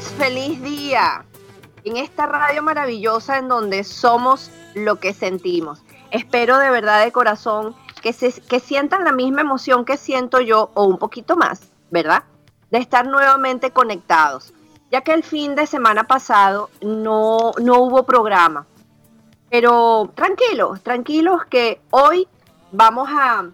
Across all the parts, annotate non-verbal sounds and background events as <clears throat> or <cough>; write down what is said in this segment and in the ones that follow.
Feliz, día en esta radio maravillosa en donde somos lo que sentimos. Espero de verdad de corazón que, se, que sientan la misma emoción que siento yo o un poquito más, ¿verdad? De estar nuevamente conectados, ya que el fin de semana pasado no, no hubo programa. Pero tranquilos, tranquilos que hoy vamos a,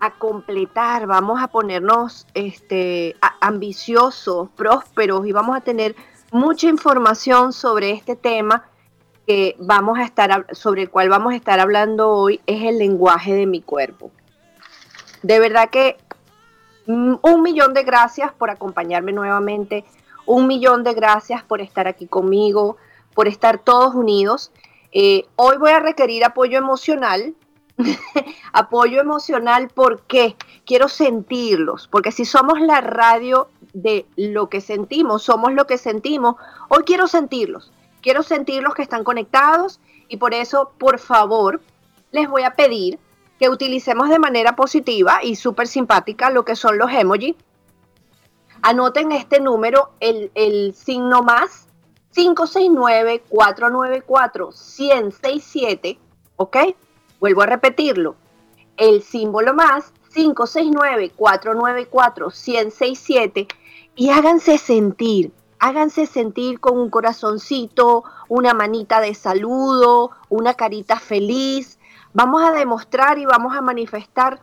a completar, vamos a ponernos este, ambiciosos, prósperos y vamos a tener mucha información sobre este tema que vamos a estar sobre el cual vamos a estar hablando hoy es el lenguaje de mi cuerpo. De verdad que mm, un millón de gracias por acompañarme nuevamente, un millón de gracias por estar aquí conmigo, por estar todos unidos. Eh, hoy voy a requerir apoyo emocional <laughs> apoyo emocional porque quiero sentirlos, porque si somos la radio de lo que sentimos, somos lo que sentimos, hoy quiero sentirlos, quiero sentirlos que están conectados y por eso, por favor, les voy a pedir que utilicemos de manera positiva y súper simpática lo que son los emojis. Anoten este número, el, el signo más 569-494-1067, ¿ok? Vuelvo a repetirlo. El símbolo más 569-494-1067 y háganse sentir. Háganse sentir con un corazoncito, una manita de saludo, una carita feliz. Vamos a demostrar y vamos a manifestar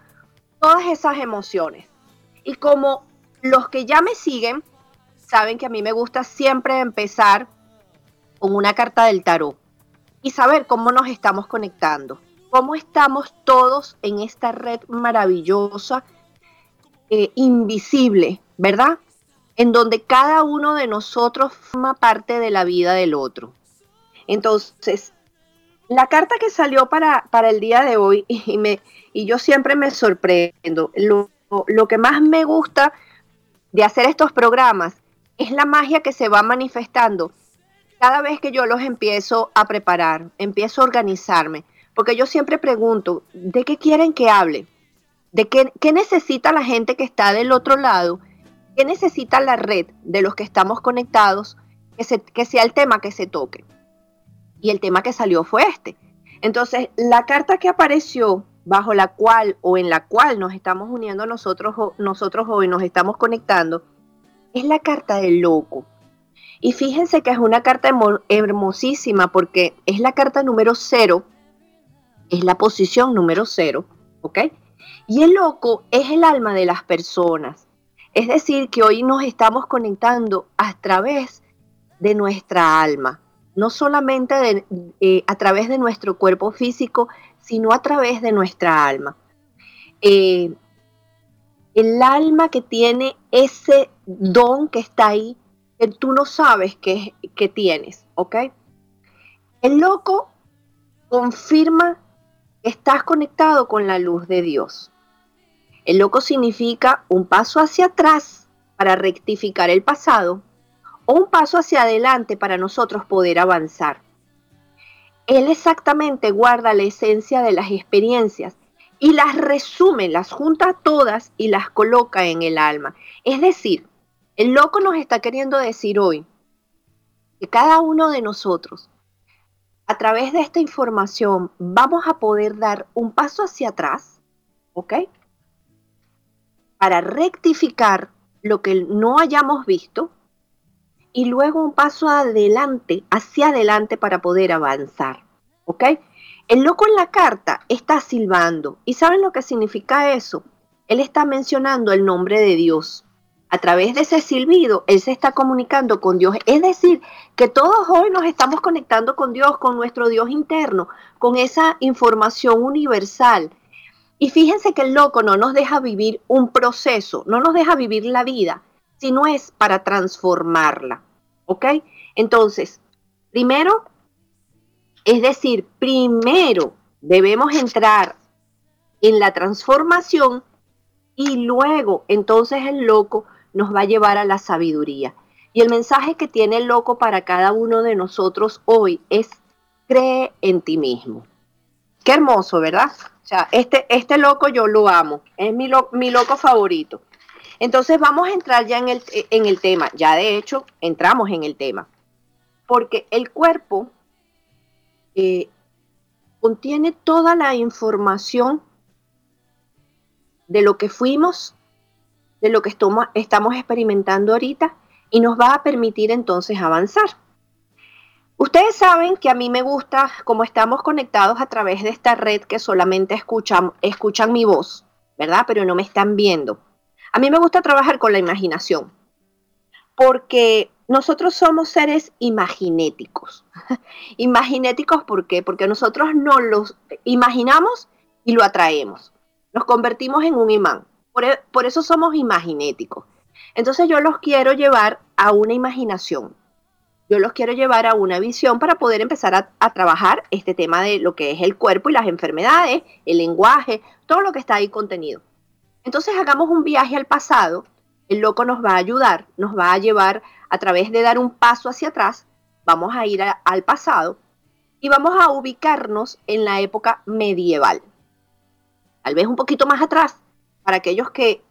todas esas emociones. Y como los que ya me siguen, saben que a mí me gusta siempre empezar con una carta del tarot y saber cómo nos estamos conectando cómo estamos todos en esta red maravillosa, eh, invisible, ¿verdad? En donde cada uno de nosotros forma parte de la vida del otro. Entonces, la carta que salió para, para el día de hoy, <laughs> y, me, y yo siempre me sorprendo, lo, lo que más me gusta de hacer estos programas es la magia que se va manifestando cada vez que yo los empiezo a preparar, empiezo a organizarme. Porque yo siempre pregunto, ¿de qué quieren que hable? ¿De qué, necesita la gente que está del otro lado? ¿Qué necesita la red de los que estamos conectados que, que sea el tema que se toque? Y el tema que salió fue este. Entonces, la carta que apareció bajo la cual o en la cual nos estamos uniendo nosotros, nosotros hoy, nos estamos conectando, es la carta del loco. Y fíjense que es una carta hermosísima porque es la carta número cero es la posición número cero, ¿ok? Y el loco es el alma de las personas. Es decir, que hoy nos estamos conectando a través de nuestra alma, no solamente eh, a través de nuestro cuerpo físico, sino a través de nuestra alma. Eh, el alma que tiene ese don que está ahí, que tú no sabes que, que tienes, ¿ok? El loco confirma estás conectado con la luz de Dios. El loco significa un paso hacia atrás para rectificar el pasado o un paso hacia adelante para nosotros poder avanzar. Él exactamente guarda la esencia de las experiencias y las resume, las junta todas y las coloca en el alma. Es decir, el loco nos está queriendo decir hoy que cada uno de nosotros a través de esta información vamos a poder dar un paso hacia atrás, ¿ok? Para rectificar lo que no hayamos visto y luego un paso adelante, hacia adelante para poder avanzar, ¿ok? El loco en la carta está silbando. ¿Y saben lo que significa eso? Él está mencionando el nombre de Dios. A través de ese silbido, Él se está comunicando con Dios. Es decir, que todos hoy nos estamos conectando con Dios, con nuestro Dios interno, con esa información universal. Y fíjense que el loco no nos deja vivir un proceso, no nos deja vivir la vida, sino es para transformarla. ¿Ok? Entonces, primero es decir, primero debemos entrar en la transformación y luego entonces el loco nos va a llevar a la sabiduría. Y el mensaje que tiene el loco para cada uno de nosotros hoy es cree en ti mismo. Qué hermoso, ¿verdad? O sea, este, este loco yo lo amo, es mi, mi loco favorito. Entonces vamos a entrar ya en el, en el tema, ya de hecho entramos en el tema, porque el cuerpo eh, contiene toda la información de lo que fuimos, de lo que estamos experimentando ahorita y nos va a permitir entonces avanzar. Ustedes saben que a mí me gusta, como estamos conectados a través de esta red que solamente escuchan, escuchan mi voz, ¿verdad? Pero no me están viendo. A mí me gusta trabajar con la imaginación, porque nosotros somos seres imaginéticos. <laughs> imaginéticos, ¿por qué? Porque nosotros no los imaginamos y lo atraemos. Nos convertimos en un imán. Por, e, eso somos imaginéticos. Entonces yo los quiero llevar a una imaginación. Yo los quiero llevar a una visión para poder empezar a trabajar este tema de lo que es el cuerpo y las enfermedades, el lenguaje, todo lo que está ahí contenido. Entonces hagamos un viaje al pasado. El loco nos va a ayudar, nos va a llevar a través de dar un paso hacia atrás, vamos a ir al pasado y vamos a ubicarnos en la época medieval. Tal vez un poquito más atrás, para aquellos que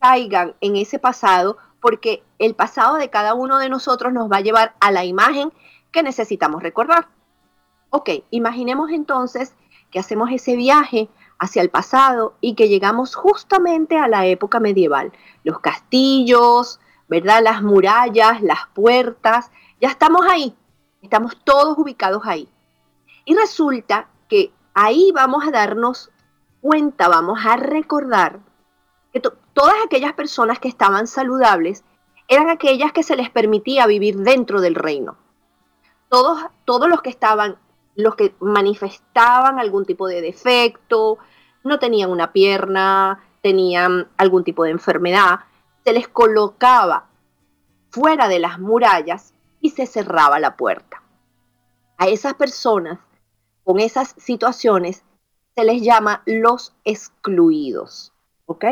caigan en ese pasado, porque el pasado de cada uno de nosotros nos va a llevar a la imagen que necesitamos recordar. Ok, imaginemos entonces que hacemos ese viaje hacia el pasado y que llegamos justamente a la época medieval. Los castillos, ¿verdad? Las murallas, las puertas, ya estamos ahí, estamos todos ubicados ahí. Y resulta que ahí vamos a darnos cuenta, vamos a recordar que todas aquellas personas que estaban saludables eran aquellas que se les permitía vivir dentro del reino. Todos, todos los que estaban, los que manifestaban algún tipo de defecto, no tenían una pierna, tenían algún tipo de enfermedad, se les colocaba fuera de las murallas y se cerraba la puerta. A esas personas con esas situaciones se les llama los excluidos, ¿ok?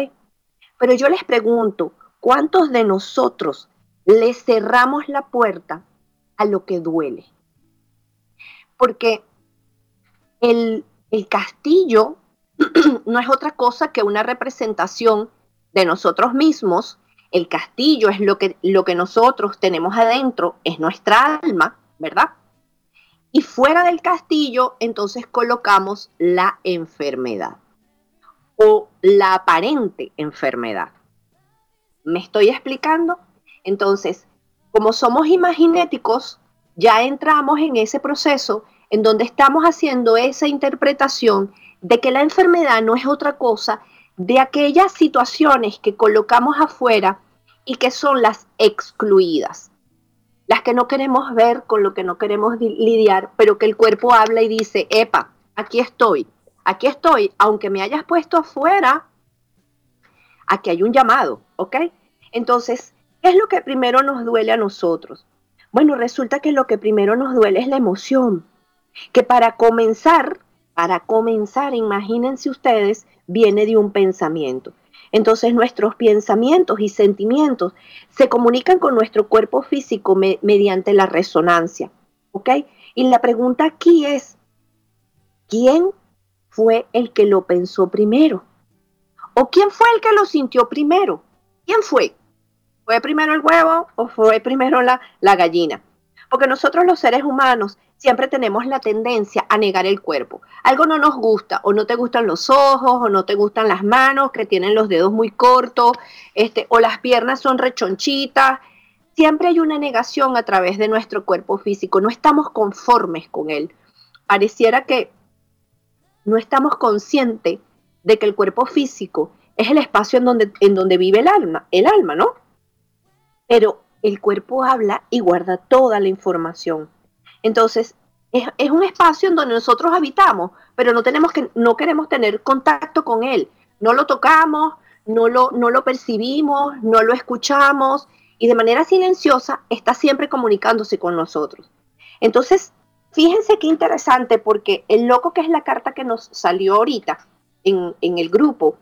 Pero yo les pregunto, ¿cuántos de nosotros le cerramos la puerta a lo que duele? Porque el, el castillo <clears throat> no es otra cosa que una representación de nosotros mismos, el castillo es lo que, lo que nosotros tenemos adentro, es nuestra alma, ¿verdad? Y fuera del castillo, entonces colocamos la enfermedad o la aparente enfermedad. ¿Me estoy explicando? Entonces, como somos imaginéticos, ya entramos en ese proceso en donde estamos haciendo esa interpretación de que la enfermedad no es otra cosa de aquellas situaciones que colocamos afuera y que son las excluidas, las que no queremos ver, con lo que no queremos lidiar, pero que el cuerpo habla y dice, epa, aquí estoy, aquí estoy, aunque me hayas puesto afuera, aquí hay un llamado, ¿ok? Entonces, ¿qué es lo que primero nos duele a nosotros? Bueno, resulta que lo que primero nos duele es la emoción, que para comenzar, para comenzar, imagínense ustedes, viene de un pensamiento. Entonces nuestros pensamientos y sentimientos se comunican con nuestro cuerpo físico mediante la resonancia. ¿Ok? Y la pregunta aquí es, ¿quién fue el que lo pensó primero? ¿O quién fue el que lo sintió primero? ¿Quién fue? ¿Fue primero el huevo o fue primero la, la gallina? Porque nosotros los seres humanos siempre tenemos la tendencia a negar el cuerpo. Algo no nos gusta, o no te gustan los ojos, o no te gustan las manos, que tienen los dedos muy cortos, este, o las piernas son rechonchitas. Siempre hay una negación a través de nuestro cuerpo físico, no estamos conformes con él. Pareciera que no estamos conscientes de que el cuerpo físico es el espacio en donde, en donde vive el alma, el alma, ¿no? Pero el cuerpo habla y guarda toda la información. Entonces, es, un espacio en donde nosotros habitamos, pero no, tenemos que, no queremos tener contacto con él. No lo tocamos, no lo, no lo percibimos, no lo escuchamos y de manera silenciosa está siempre comunicándose con nosotros. Entonces, fíjense qué interesante porque el loco que es la carta que nos salió ahorita en, en el grupo,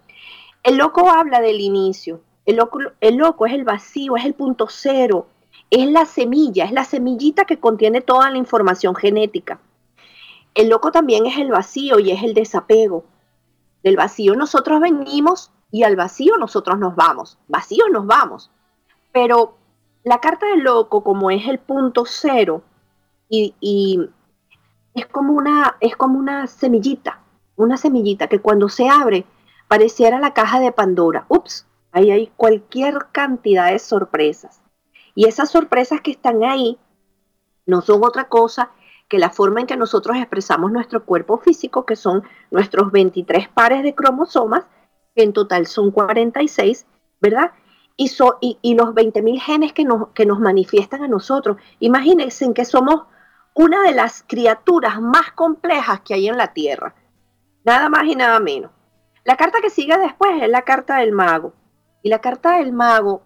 el loco habla del inicio, el loco, el loco es el vacío, es el punto cero, es la semilla, es la semillita que contiene toda la información genética. El loco también es el vacío y es el desapego. Del vacío nosotros venimos y al vacío nosotros nos vamos. Vacío nos vamos. Pero la carta del loco, como es el punto cero, y, y es, como una, es como una semillita, una semillita que cuando se abre pareciera la caja de Pandora. Ups, ahí hay cualquier cantidad de sorpresas. Y esas sorpresas que están ahí no son otra cosa que la forma en que nosotros expresamos nuestro cuerpo físico, que son nuestros 23 pares de cromosomas, que en total son 46, ¿verdad? Y, y, los 20.000 genes que nos, que nos manifiestan a nosotros. Imagínense que somos una de las criaturas más complejas que hay en la Tierra. Nada más y nada menos. La carta que sigue después es la carta del mago. Y la carta del mago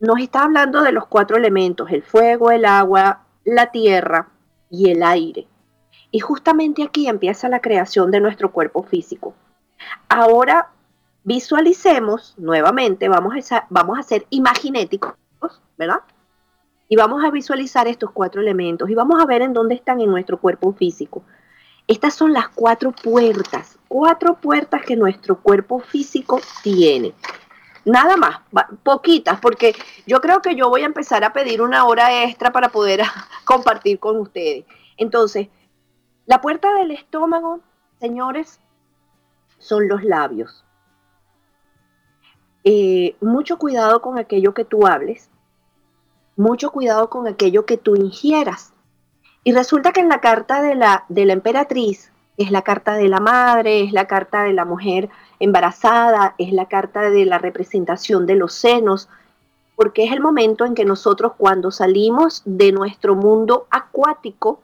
nos está hablando de los cuatro elementos, el fuego, el agua, la tierra y el aire. Y justamente aquí empieza la creación de nuestro cuerpo físico. Ahora visualicemos nuevamente, vamos a, vamos a ser imaginéticos, ¿verdad? Y vamos a visualizar estos cuatro elementos y vamos a ver en dónde están en nuestro cuerpo físico. Estas son las cuatro puertas, cuatro puertas que nuestro cuerpo físico tiene. Nada más, poquitas, porque yo creo que yo voy a empezar a pedir una hora extra para poder <laughs> compartir con ustedes. Entonces, la puerta del estómago, señores, son los labios. Eh, mucho cuidado con aquello que tú hables, mucho cuidado con aquello que tú ingieras. Y resulta que en la carta de la, de la emperatriz, es la carta de la madre, es la carta de la mujer embarazada, es la carta de la representación de los senos, porque es el momento en que nosotros cuando salimos de nuestro mundo acuático,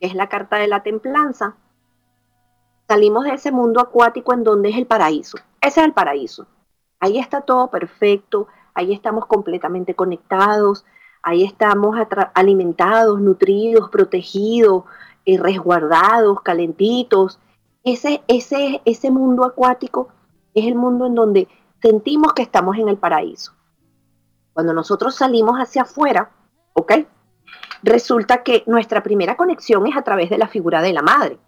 es la carta de la templanza, salimos de ese mundo acuático en donde es el paraíso. Ese es el paraíso. Ahí está todo perfecto, ahí estamos completamente conectados, ahí estamos alimentados, nutridos, protegidos, eh, resguardados, calentitos, ese, ese, ese mundo acuático es el mundo en donde sentimos que estamos en el paraíso. Cuando nosotros salimos hacia afuera, ¿ok? Resulta que nuestra primera conexión es a través de la figura de la madre.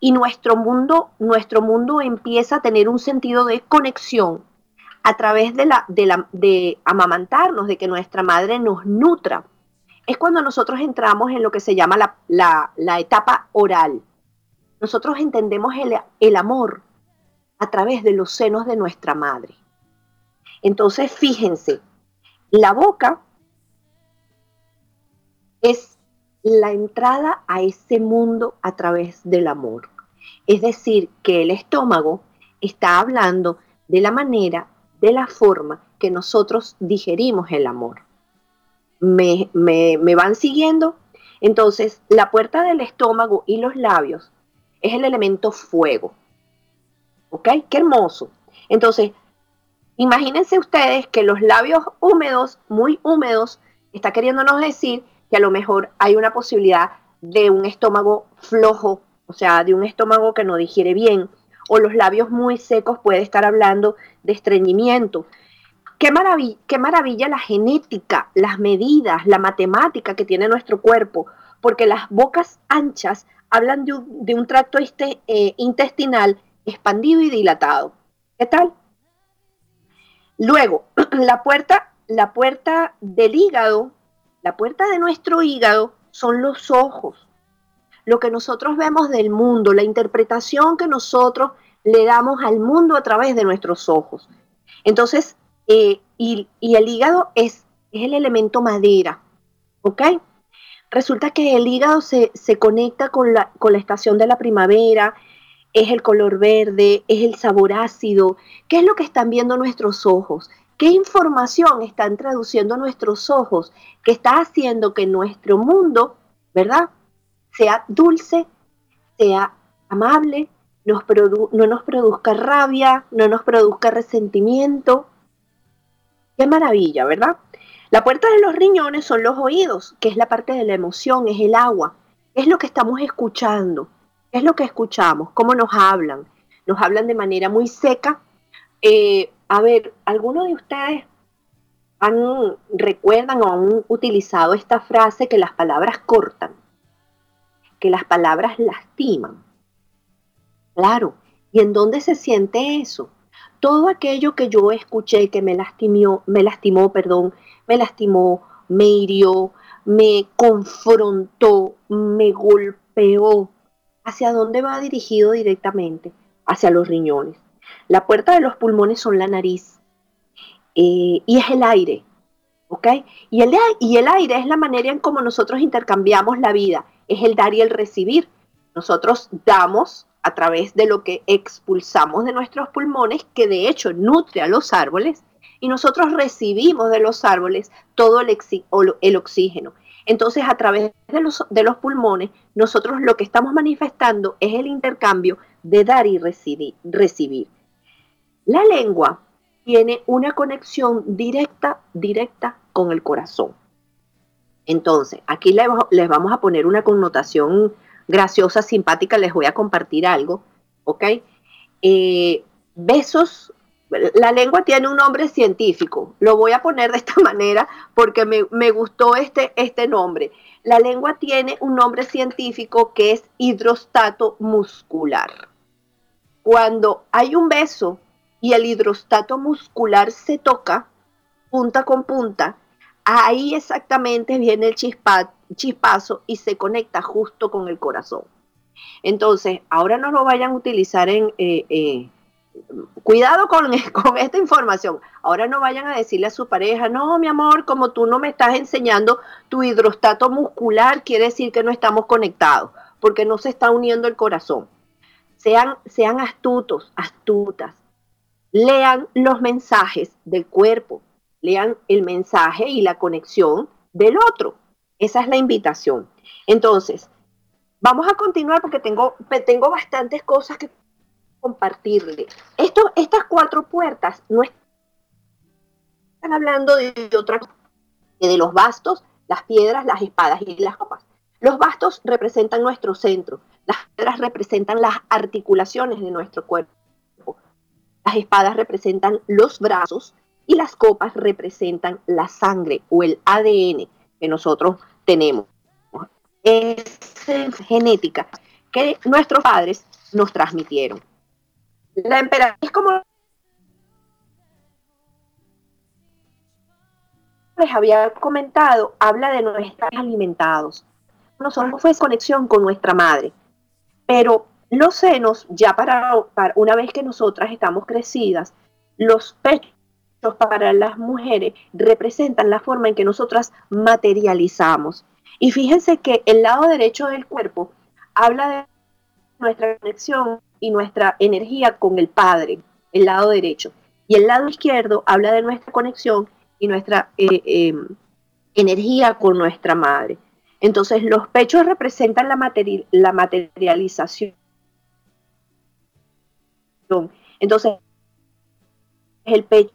Y nuestro mundo, nuestro mundo empieza a tener un sentido de conexión a través de, la, de, la, de amamantarnos, de que nuestra madre nos nutra. Es cuando nosotros entramos en lo que se llama la, la, la etapa oral nosotros entendemos el, amor a través de los senos de nuestra madre. Entonces, fíjense, la boca es la entrada a ese mundo a través del amor. Es decir, que el estómago está hablando de la manera, de la forma que nosotros digerimos el amor. ¿Me, me van siguiendo? Entonces, la puerta del estómago y los labios es el elemento fuego. ¿Ok? Qué hermoso. Entonces, imagínense ustedes que los labios húmedos, muy húmedos, está queriéndonos decir que a lo mejor hay una posibilidad de un estómago flojo, o sea, de un estómago que no digiere bien, o los labios muy secos puede estar hablando de estreñimiento. Qué maravilla, qué maravilla la genética, las medidas, la matemática que tiene nuestro cuerpo, porque las bocas anchas hablan de un, tracto este, eh, intestinal expandido y dilatado. ¿Qué tal? Luego, <clears throat> la puerta, la puerta del hígado, la puerta de nuestro hígado son los ojos. Lo que nosotros vemos del mundo, la interpretación que nosotros le damos al mundo a través de nuestros ojos. Entonces, eh, y, el hígado es, es, el elemento madera, ¿ok? Resulta que el hígado se, se conecta con la, con la estación de la primavera, es el color verde, es el sabor ácido. ¿Qué es lo que están viendo nuestros ojos? ¿Qué información están traduciendo nuestros ojos que está haciendo que nuestro mundo, ¿verdad? Sea dulce, sea amable, no nos produzca rabia, no nos produzca resentimiento. Qué maravilla, ¿verdad? La puerta de los riñones son los oídos, que es la parte de la emoción, es el agua, es lo que estamos escuchando, es lo que escuchamos, cómo nos hablan. Nos hablan de manera muy seca. Eh, a ver, ¿alguno de ustedes han, recuerdan o han utilizado esta frase que las palabras cortan? Que las palabras lastiman. Claro. ¿Y en dónde se siente eso? Todo aquello que yo escuché que me lastimó, me lastimó, perdón, me lastimó, me hirió, me confrontó, me golpeó. ¿Hacia dónde va dirigido directamente? Hacia los riñones. La puerta de los pulmones son la nariz eh, y es el aire. ¿Ok? Y el, y el aire es la manera en cómo nosotros intercambiamos la vida. Es el dar y el recibir. Nosotros damos a través de lo que expulsamos de nuestros pulmones, que de hecho nutre a los árboles, y nosotros recibimos de los árboles todo el, oxígeno. Entonces, a través de los, de los, pulmones, nosotros lo que estamos manifestando es el intercambio de dar y recibir. recibir. La lengua tiene una conexión directa, directa con el corazón. Entonces, aquí les vamos a poner una connotación graciosa, simpática, les voy a compartir algo, ¿ok? Eh, besos, la lengua tiene un nombre científico, lo voy a poner de esta <laughs> manera porque me, gustó este, este nombre. La lengua tiene un nombre científico que es hidrostato muscular. Cuando hay un beso y el hidrostato muscular se toca punta con punta, ahí exactamente viene el chispazo y se conecta justo con el corazón. Entonces, ahora no lo vayan a utilizar en... Eh, eh, cuidado <laughs> con, esta información. Ahora no vayan a decirle a su pareja, no, mi amor, como tú no me estás enseñando tu hidrostato muscular, quiere decir que no estamos conectados, porque no se está uniendo el corazón. Sean astutos, astutas. Lean los mensajes del cuerpo, lean el mensaje y la conexión del otro. Esa es la invitación. Entonces, vamos a continuar porque tengo, tengo bastantes cosas que compartirle. Estas cuatro puertas no están hablando de otra de los bastos, las piedras, las espadas y las copas. Los bastos representan nuestro centro, las piedras representan las articulaciones de nuestro cuerpo, las espadas representan los brazos y las copas representan la sangre o el ADN que nosotros tenemos. Es genética que nuestros padres nos transmitieron. La emperatriz, como les había comentado, habla de no estar alimentados. Nosotros fue conexión con nuestra madre. Pero los senos, ya para, una vez que nosotras estamos crecidas, los pechos para las mujeres representan la forma en que nosotras materializamos. Y fíjense que el lado derecho del cuerpo habla de nuestra conexión y nuestra energía con el Padre, el lado derecho. Y el lado izquierdo habla de nuestra conexión y nuestra eh, em, energía con nuestra madre. Entonces los pechos representan la, la materialización. Entonces el pecho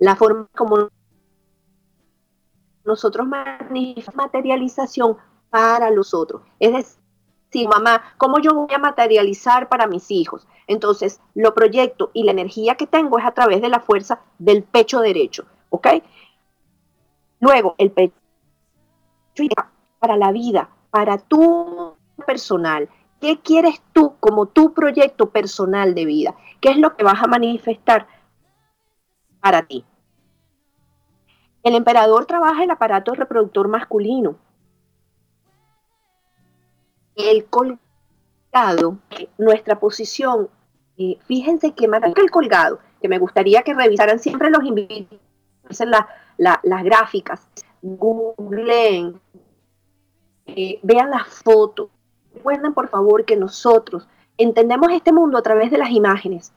la forma como nosotros manifestamos materialización para los otros. Es decir, mamá, ¿cómo yo voy a materializar para mis hijos? Entonces, lo proyecto y la energía que tengo es a través de la fuerza del pecho derecho, ¿ok? Luego, el pecho para la vida, para tu personal. ¿Qué quieres tú como tu proyecto personal de vida? ¿Qué es lo que vas a manifestar para ti? El emperador trabaja el aparato reproductor masculino. el colgado, nuestra posición, eh, fíjense más que el colgado, que me gustaría que revisaran siempre los invitados, las gráficas, googleen, eh, vean las fotos. Recuerden por favor que nosotros entendemos este mundo a través de las imágenes.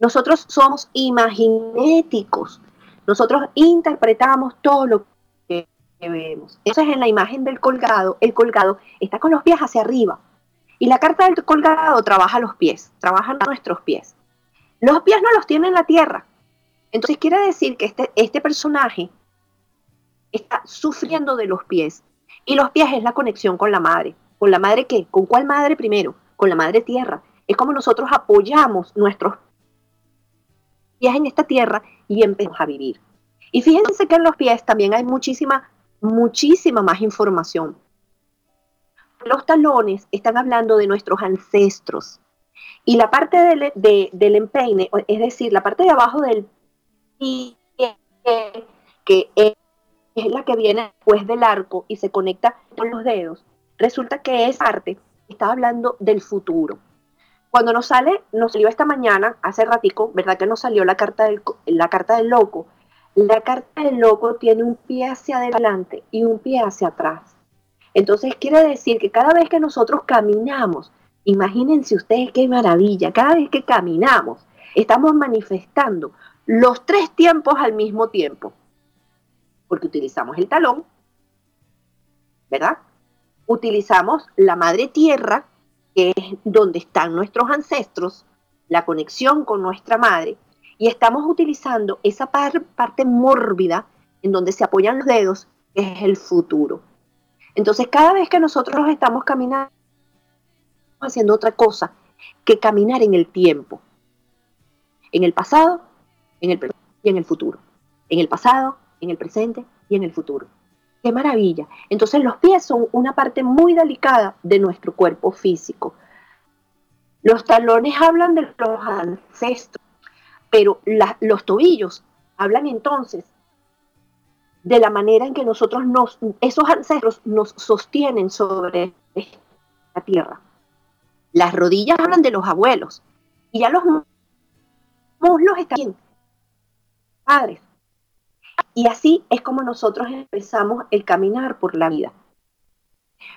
Nosotros somos imaginéticos. Nosotros interpretamos todo lo que vemos. Eso es en la imagen del colgado. El colgado está con los pies hacia arriba. Y la carta del colgado trabaja los pies, trabaja nuestros pies. Los pies no los tiene en la tierra. Entonces quiere decir que este, este personaje está sufriendo de los pies. Y los pies es la conexión con la madre. ¿Con la madre qué? ¿Con cuál madre primero? Con la madre tierra. Es como nosotros apoyamos nuestros pies en esta tierra y empezamos a vivir. Y fíjense que en los pies también hay muchísima, muchísima más información. Los talones están hablando de nuestros ancestros. Y la parte del, empeine, es decir, la parte de abajo del pie, que es la que viene después del arco y se conecta con los dedos, resulta que esa parte está hablando del futuro. Cuando nos sale, nos salió esta mañana, hace ratico, ¿verdad que nos salió la carta del, la carta del loco? La carta del loco tiene un pie hacia adelante y un pie hacia atrás. Entonces quiere decir que cada vez que nosotros caminamos, imagínense ustedes qué maravilla, cada vez que caminamos, estamos manifestando los tres tiempos al mismo tiempo porque utilizamos el talón, ¿verdad? Utilizamos la madre tierra, que es donde están nuestros ancestros, la conexión con nuestra madre, y estamos utilizando esa parte mórbida en donde se apoyan los dedos, que es el futuro. Entonces, cada vez que nosotros estamos caminando, haciendo otra cosa que caminar en el tiempo, en el pasado, en el y en el futuro. En el pasado, en el presente y en el futuro. ¡Qué maravilla! Entonces los pies son una parte muy delicada de nuestro cuerpo físico. Los talones hablan de los ancestros, pero los tobillos hablan entonces de la manera en que nosotros nos, esos ancestros nos sostienen sobre la tierra. Las rodillas hablan de los abuelos y ya los muslos están bien. Padres, y así es como nosotros empezamos el caminar por la vida.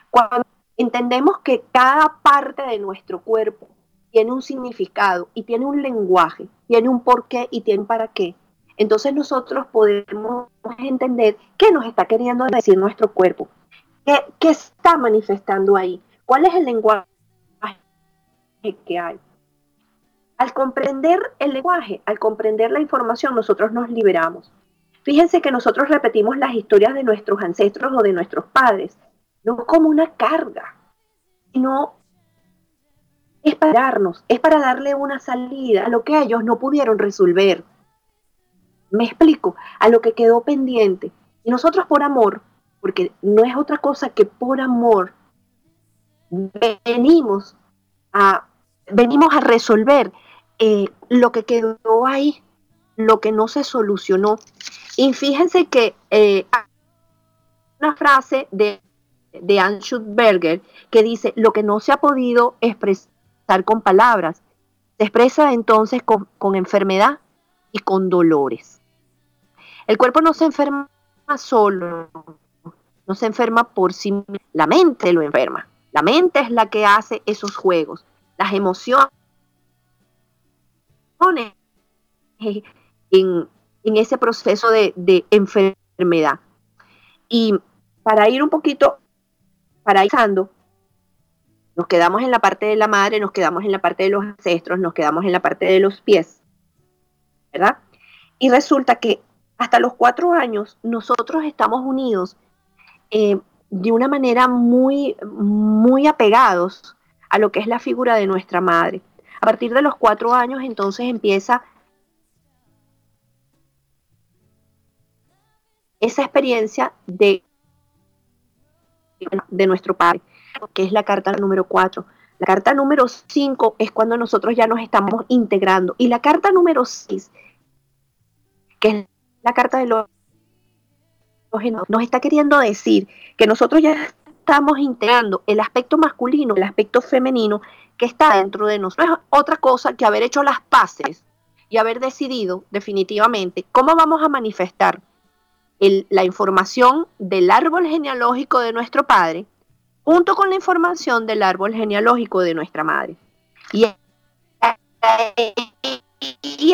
Cuando entendemos que cada parte de nuestro cuerpo tiene un significado y tiene un lenguaje, tiene un porqué y tiene un para qué, entonces nosotros podemos entender qué nos está queriendo decir nuestro cuerpo, qué, qué está manifestando ahí, cuál es el lenguaje que hay. Al comprender el lenguaje, al comprender la información, nosotros nos liberamos. Fíjense que nosotros repetimos las historias de nuestros ancestros o de nuestros padres, no como una carga, sino es para darnos, es para darle una salida a lo que ellos no pudieron resolver. Me explico, a lo que quedó pendiente. Y nosotros por amor, porque no es otra cosa que por amor, venimos a, venimos a resolver eh, lo que quedó ahí, lo que no se solucionó. Y fíjense que eh, una frase de, de Anne Schutberger que dice, lo que no se ha podido expresar con palabras, se expresa entonces con, con enfermedad y con dolores. El cuerpo no se enferma solo, no se enferma por sí mismo, la mente lo enferma. La mente es la que hace esos juegos, las emociones en, ese proceso de, enfermedad. Y para ir un poquito paralizando, nos quedamos en la parte de la madre, nos quedamos en la parte de los ancestros, nos quedamos en la parte de los pies, ¿verdad? Y resulta que hasta los cuatro años nosotros estamos unidos eh, de una manera muy, muy apegados a lo que es la figura de nuestra madre. A partir de los cuatro años entonces empieza esa experiencia de, de nuestro Padre, que es la carta número 4. La carta número 5 es cuando nosotros ya nos estamos integrando. Y la carta número 6, que es la carta de los nos está queriendo decir que nosotros ya estamos integrando el aspecto masculino, el aspecto femenino que está dentro de nosotros. es otra cosa que haber hecho las paces y haber decidido definitivamente cómo vamos a manifestar la información del árbol genealógico de nuestro padre junto con la información del árbol genealógico de nuestra madre. Y,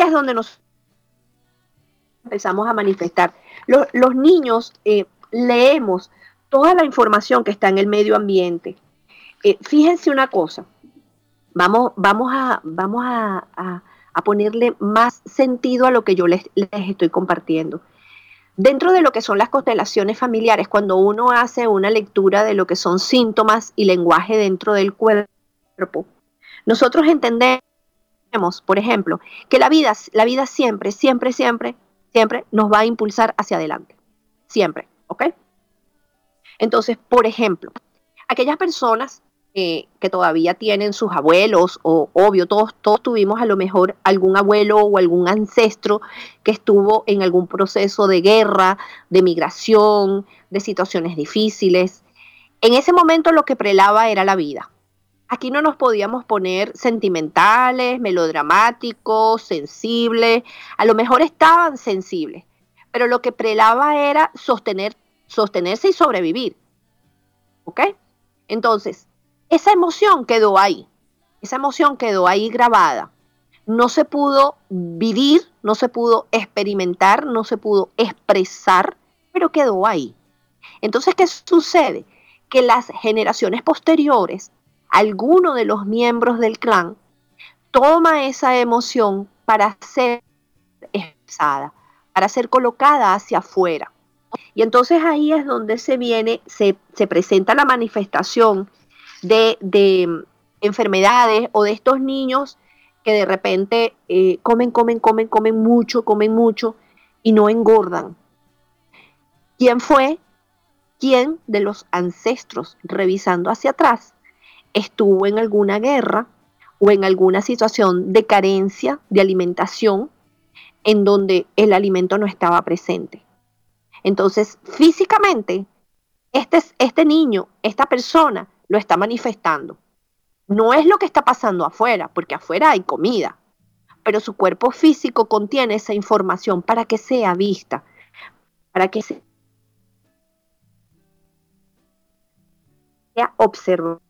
es donde nos empezamos a manifestar. Los, niños eh, leemos toda la información que está en el medio ambiente. Eh, fíjense una cosa, vamos, vamos, a, vamos a, ponerle más sentido a lo que yo les, les estoy compartiendo. Dentro de lo que son las constelaciones familiares, cuando uno hace una lectura de lo que son síntomas y lenguaje dentro del cuerpo, nosotros entendemos, por ejemplo, que la vida, la vida siempre, siempre, siempre, siempre nos va a impulsar hacia adelante. Siempre, ¿ok? Entonces, por ejemplo, aquellas personas que todavía tienen sus abuelos, o obvio, todos, todos tuvimos a lo mejor algún abuelo o algún ancestro que estuvo en algún proceso de guerra, de migración, de situaciones difíciles. En ese momento lo que prelaba era la vida. Aquí no nos podíamos poner sentimentales, melodramáticos, sensibles. A lo mejor estaban sensibles, pero lo que prelaba era sostener sostenerse y sobrevivir. ¿Ok? Entonces, esa emoción quedó ahí, esa emoción quedó ahí grabada. No se pudo vivir, no se pudo experimentar, no se pudo expresar, pero quedó ahí. Entonces, ¿qué sucede? Que las generaciones posteriores, alguno de los miembros del clan toma esa emoción para ser expresada, para ser colocada hacia afuera. Y entonces ahí es donde se viene, se, presenta la manifestación de, de, enfermedades o de estos niños que de repente eh, comen, comen, comen, comen mucho, comen mucho y no engordan. ¿Quién fue? ¿Quién de los ancestros, revisando hacia atrás, estuvo en alguna guerra o en alguna situación de carencia de alimentación en donde el alimento no estaba presente? Entonces, físicamente, este, este niño, esta persona, lo está manifestando. No es lo que está pasando afuera, porque afuera hay comida, pero su cuerpo físico contiene esa información para que sea vista, para que sea observada.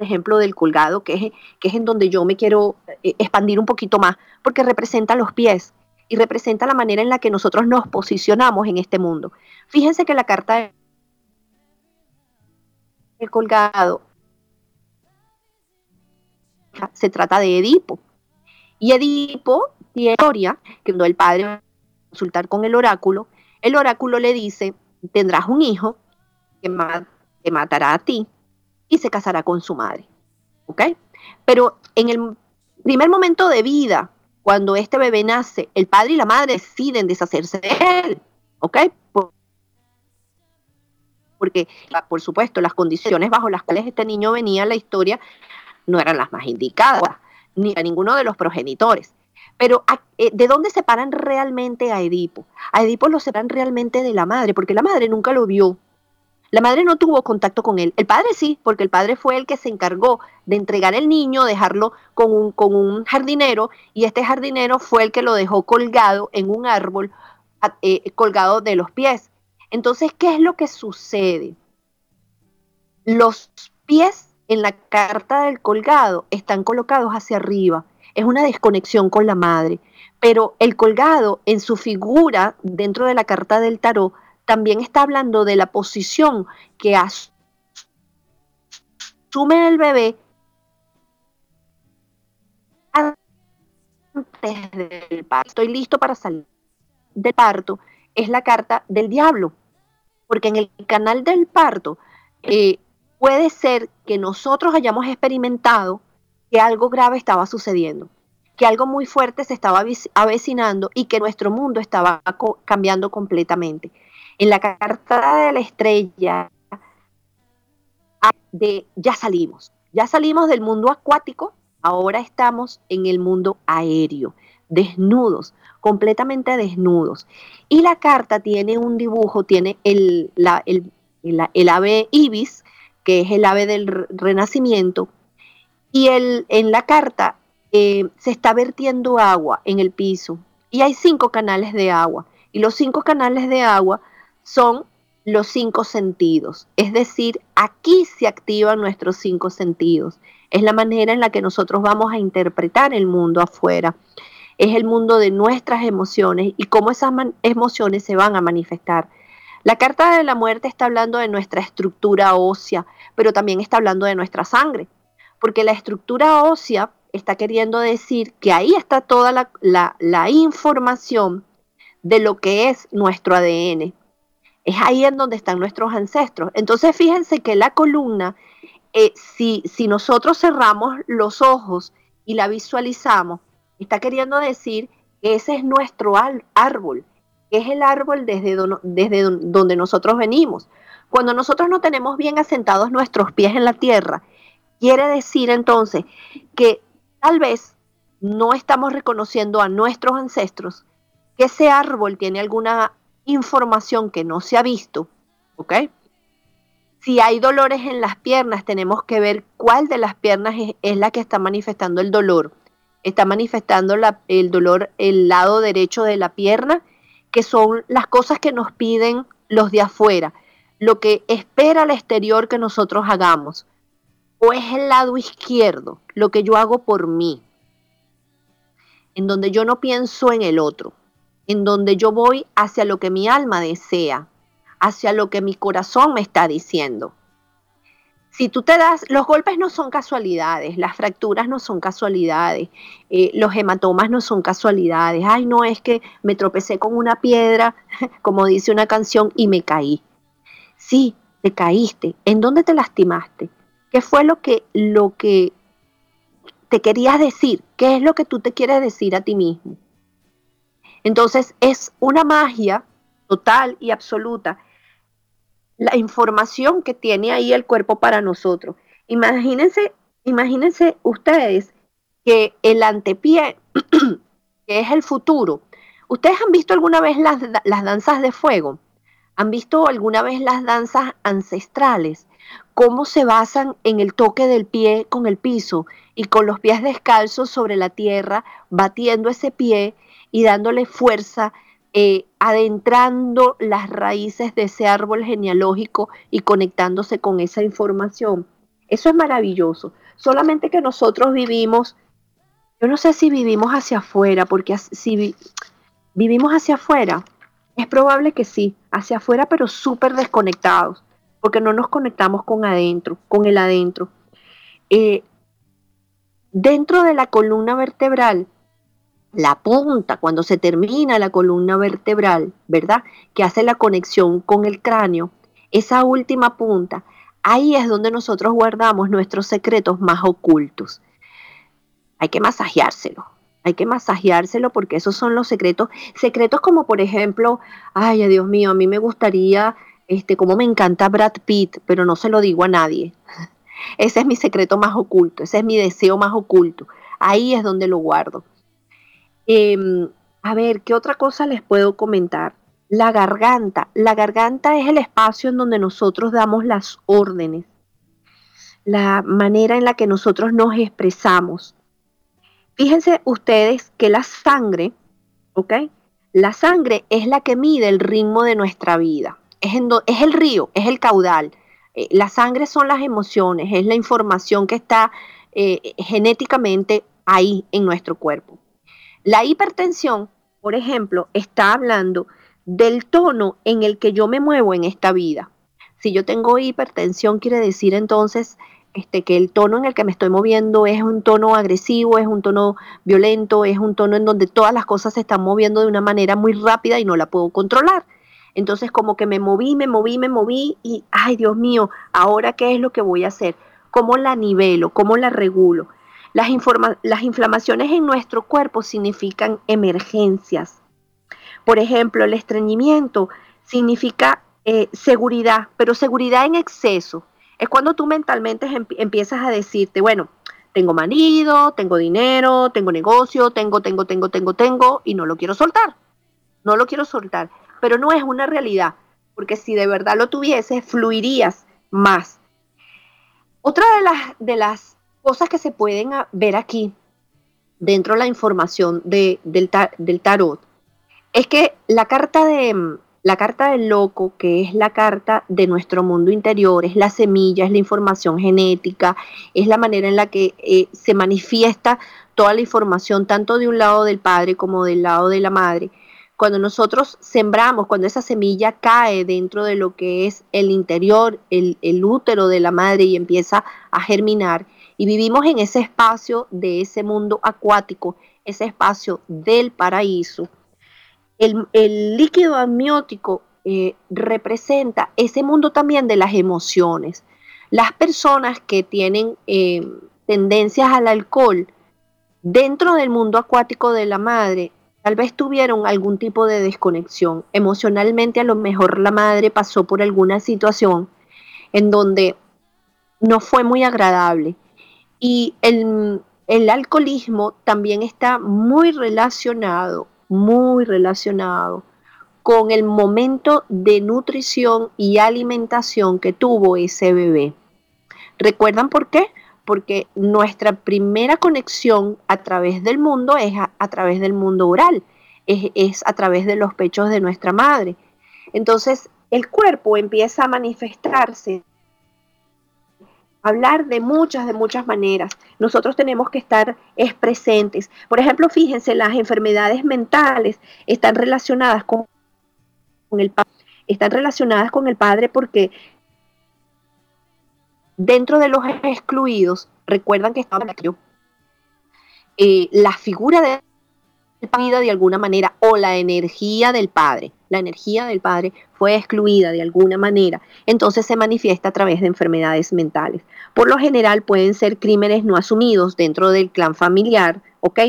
Ejemplo del colgado, que es, que es en donde yo me quiero eh, expandir un poquito más, porque representa los pies y representa la manera en la que nosotros nos posicionamos en este mundo. Fíjense que la carta colgado se trata de Edipo. Y Edipo tiene historia que cuando el padre va a consultar con el oráculo, el oráculo le dice, tendrás un hijo que, matará a ti y se casará con su madre. ¿Ok? Pero en el primer momento de vida cuando este bebé nace, el padre y la madre deciden deshacerse de él, ¿ok? Porque, por supuesto, las condiciones bajo las cuales este niño venía a la historia no eran las más indicadas, ni a ninguno de los progenitores. Pero, eh, ¿de dónde separan realmente a Edipo? A Edipo lo separan realmente de la madre, porque la madre nunca lo vio, la madre no tuvo contacto con él. El padre sí, porque el padre fue el que se encargó de entregar el niño, dejarlo con un, con un jardinero, y este jardinero fue el que lo dejó colgado en un árbol, eh, colgado de los pies. Entonces, ¿qué es lo que sucede? Los pies en la carta del colgado están colocados hacia arriba. Es una desconexión con la madre. Pero el colgado en su figura dentro de la carta del tarot también está hablando de la posición que asume el bebé antes del parto. Estoy listo para salir del parto. Es la carta del diablo. Porque en el canal del parto eh, puede ser que nosotros hayamos experimentado que algo grave estaba sucediendo, que algo muy fuerte se estaba avecinando y que nuestro mundo estaba cambiando completamente. En la carta de la estrella de ya salimos, ya salimos del mundo acuático, ahora estamos en el mundo aéreo, desnudos, completamente desnudos. Y la carta tiene un dibujo, tiene el, el, ave ibis, que es el ave del renacimiento, y el, en la carta eh, se está vertiendo agua en el piso y hay cinco canales de agua. Y los cinco canales de agua son los cinco sentidos. Es decir, aquí se activan nuestros cinco sentidos. Es la manera en la que nosotros vamos a interpretar el mundo afuera. Es el mundo de nuestras emociones y cómo esas emociones se van a manifestar. La carta de la muerte está hablando de nuestra estructura ósea, pero también está hablando de nuestra sangre, porque la estructura ósea está queriendo decir que ahí está toda la, información de lo que es nuestro ADN. Es ahí en donde están nuestros ancestros. Entonces fíjense que la columna, eh, si, si nosotros cerramos los ojos y la visualizamos, está queriendo decir que ese es nuestro árbol, es el árbol desde, desde donde nosotros venimos. Cuando nosotros no tenemos bien asentados nuestros pies en la tierra, quiere decir entonces que tal vez no estamos reconociendo a nuestros ancestros, que ese árbol tiene alguna información que no se ha visto, ¿ok? Si hay dolores en las piernas, tenemos que ver cuál de las piernas es, la que está manifestando el dolor. Está manifestando el dolor el lado derecho de la pierna que son las cosas que nos piden los de afuera, lo que espera el exterior que nosotros hagamos, o es el lado izquierdo, lo que yo hago por mí, en donde yo no pienso en el otro, en donde yo voy hacia lo que mi alma desea, hacia lo que mi corazón me está diciendo. Si tú te das, los golpes no son casualidades, las fracturas no son casualidades, eh, los hematomas no son casualidades. Ay, no es que me tropecé con una piedra, <laughs> como dice una canción, y me caí. Sí, te caíste. ¿En dónde te lastimaste? ¿Qué fue lo que, lo que te querías decir? ¿Qué es lo que tú te quieres decir a ti mismo? Entonces es una magia total y absoluta la información que tiene ahí el cuerpo para nosotros. Imagínense, imagínense ustedes que el antepié, <clears throat> que es el futuro, ¿ustedes han visto alguna vez las, las danzas de fuego? ¿Han visto alguna vez las danzas ancestrales? ¿Cómo se basan en el toque del pie con el piso y con los pies descalzos sobre la tierra, batiendo ese pie y dándole fuerza eh, adentrando las raíces de ese árbol genealógico y conectándose con esa información. Eso es maravilloso. Solamente que nosotros vivimos, yo no sé si vivimos hacia afuera, porque si vivimos hacia afuera, es probable que sí, hacia afuera, pero súper desconectados, porque no nos conectamos con adentro, con el adentro. Eh, dentro de la columna vertebral la punta, cuando se termina la columna vertebral, ¿verdad? Que hace la conexión con el cráneo, esa última punta, ahí es donde nosotros guardamos nuestros secretos más ocultos. Hay que masajeárselo, hay que masajeárselo porque esos son los secretos, secretos como por ejemplo, ay, Dios mío, a mí me gustaría, este, como me encanta Brad Pitt, pero no se lo digo a nadie. <laughs> Ese es mi secreto más oculto, ese es mi deseo más oculto. Ahí es donde lo guardo. Em, a ver, ¿qué otra cosa les puedo comentar? La garganta. La garganta es el espacio en donde nosotros damos las órdenes, la manera en la que nosotros nos expresamos. Fíjense ustedes que la sangre, ¿ok? La sangre es la que mide el ritmo de nuestra vida. Es, el río, es el caudal. Eh, la sangre son las emociones, es la información que está eh, genéticamente ahí en nuestro cuerpo. La hipertensión, por ejemplo, está hablando del tono en el que yo me muevo en esta vida. Si yo tengo hipertensión, quiere decir entonces este, que el tono en el que me estoy moviendo es un tono agresivo, es un tono violento, es un tono en donde todas las cosas se están moviendo de una manera muy rápida y no la puedo controlar. Entonces como que me moví, me moví, me moví y, ay Dios mío, ahora qué es lo que voy a hacer, cómo la nivelo, cómo la regulo. Las, inflamaciones en nuestro cuerpo significan emergencias. Por ejemplo, el estreñimiento significa eh, seguridad, pero seguridad en exceso. Es cuando tú mentalmente empiezas a decirte, bueno, tengo marido, tengo dinero, tengo negocio, tengo, tengo, tengo, tengo, tengo, y no lo quiero soltar. No lo quiero soltar, pero no es una realidad. porque si de verdad lo tuvieses, fluirías más. Otra de las, de las cosas que se pueden ver aquí, dentro de la información del, del tarot, es que la carta de, la carta del loco, que es la carta de nuestro mundo interior, es la semilla, es la información genética, es la manera en la que eh, se manifiesta toda la información, tanto de un lado del padre como del lado de la madre. Cuando nosotros sembramos, cuando esa semilla cae dentro de lo que es el interior, el, el útero de la madre y empieza a germinar, y vivimos en ese espacio de ese mundo acuático, ese espacio del paraíso, el, líquido amniótico eh, representa ese mundo también de las emociones. Las personas que tienen eh, tendencias al alcohol dentro del mundo acuático de la madre, tal vez tuvieron algún tipo de desconexión. Emocionalmente a lo mejor la madre pasó por alguna situación en donde no fue muy agradable. Y el, el alcoholismo también está muy relacionado muy relacionado con el momento de nutrición y alimentación que tuvo ese bebé. ¿Recuerdan por qué? Porque nuestra primera conexión a través del mundo es a, través del mundo oral, es, es a través de los pechos de nuestra madre. Entonces, el cuerpo empieza a manifestarse hablar de muchas, de muchas maneras. Nosotros tenemos que estar es presentes. Por ejemplo, fíjense, las enfermedades mentales están relacionadas con, el están relacionadas con el padre porque dentro de los excluidos, recuerdan que estaba eh, la figura de vida de alguna manera o la energía del padre. La energía del padre fue excluida de alguna manera, entonces se manifiesta a través de enfermedades mentales. Por lo general pueden ser crímenes no asumidos dentro del clan familiar, ¿ok?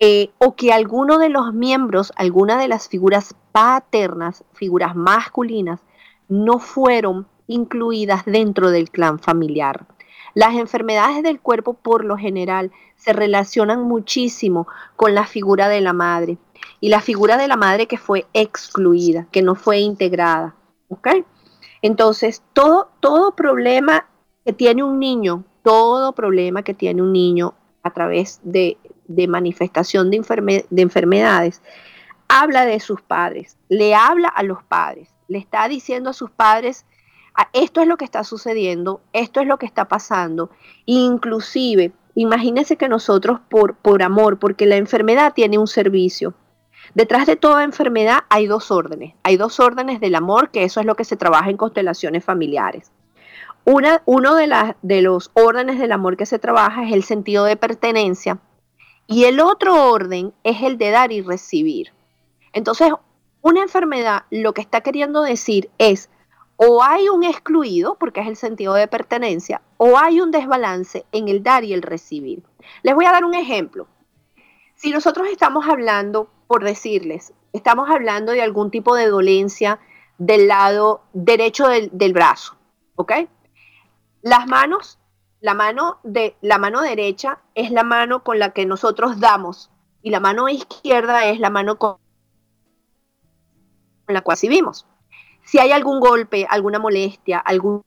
Eh, o que alguno de los miembros, alguna de las figuras paternas, figuras masculinas, no fueron incluidas dentro del clan familiar. Las enfermedades del cuerpo por lo general se relacionan muchísimo con la figura de la madre y la figura de la madre que fue excluida, que no fue integrada. Entonces, todo, todo problema que tiene un niño, todo problema que tiene un niño a través de, manifestación de, de enfermedades, habla de sus padres, le habla a los padres, le está diciendo a sus padres esto es lo que está sucediendo, esto es lo que está pasando. Inclusive, imagínense que nosotros por, por amor, porque la enfermedad tiene un servicio. Detrás de toda enfermedad hay dos órdenes. Hay dos órdenes del amor, que eso es lo que se trabaja en constelaciones familiares. Una, uno de, de los órdenes del amor que se trabaja es el sentido de pertenencia y el otro orden es el de dar y recibir. Entonces, una enfermedad lo que está queriendo decir es, o hay un excluido, porque es el sentido de pertenencia, o hay un desbalance en el dar y el recibir. Les voy a dar un ejemplo. Si nosotros estamos hablando, por decirles, estamos hablando de algún tipo de dolencia del lado derecho del, brazo, ¿ok? Las manos, la mano, de, la mano derecha es la mano con la que nosotros damos y la mano izquierda es la mano con la cual recibimos si hay algún golpe, alguna molestia, algún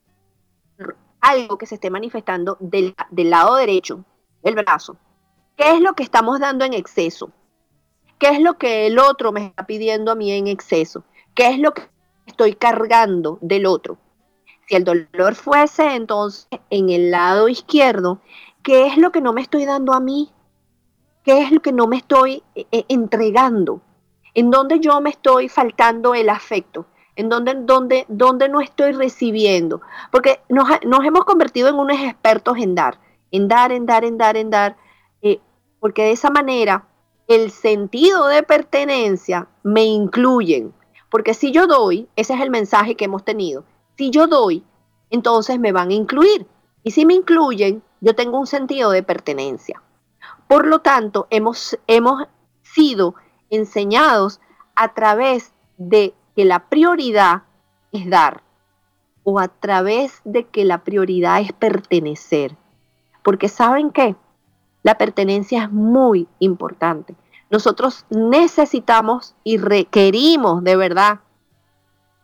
algo que se esté manifestando del, lado derecho del brazo, ¿qué es lo que estamos dando en exceso? ¿Qué es lo que el otro me está pidiendo a mí en exceso? ¿Qué es lo que estoy cargando del otro? Si el dolor fuese entonces en el lado izquierdo, ¿qué es lo que no me estoy dando a mí? ¿Qué es lo que no me estoy eh, eh, entregando? ¿En dónde yo me estoy faltando el afecto? En donde, donde, donde no estoy recibiendo. Porque nos, hemos convertido en unos expertos en dar, en dar, en dar, en dar, en dar, eh, porque de esa manera el sentido de pertenencia me incluyen. Porque si yo doy, ese es el mensaje que hemos tenido, si yo doy, entonces me van a incluir. Y si me incluyen, yo tengo un sentido de pertenencia. Por lo tanto, hemos, hemos sido enseñados a través de que la prioridad es dar o a través de que la prioridad es pertenecer. Porque saben qué? La pertenencia es muy importante. Nosotros necesitamos y requerimos de verdad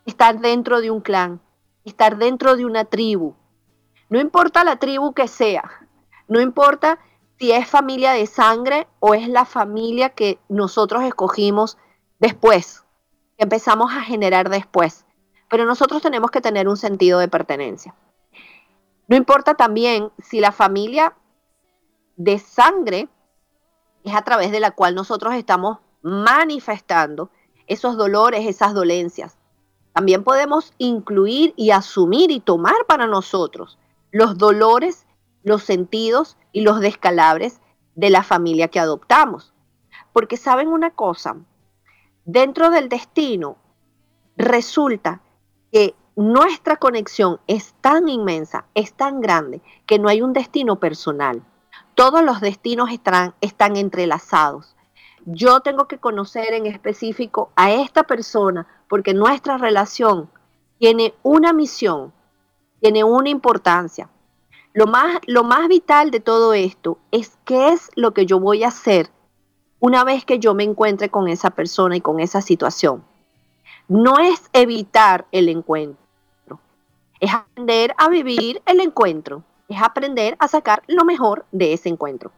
estar dentro de un clan, estar dentro de una tribu. No importa la tribu que sea, no importa si es familia de sangre o es la familia que nosotros escogimos después, empezamos a generar después. Pero nosotros tenemos que tener un sentido de pertenencia. No importa también si la familia de sangre es a través de la cual nosotros estamos manifestando esos dolores, esas dolencias. También podemos incluir y asumir y tomar para nosotros los dolores, los sentidos y los descalabres de la familia que adoptamos. Porque saben una cosa, dentro del destino resulta que nuestra conexión es tan inmensa, es tan grande, que no hay un destino personal. Todos los destinos están, entrelazados. Yo tengo que conocer en específico a esta persona porque nuestra relación tiene una misión, tiene una importancia. Lo más, lo más vital de todo esto es qué es lo que yo voy a hacer una vez que yo me encuentre con esa persona y con esa situación. No es evitar el encuentro, es aprender a vivir el encuentro, es aprender a sacar lo mejor de ese encuentro.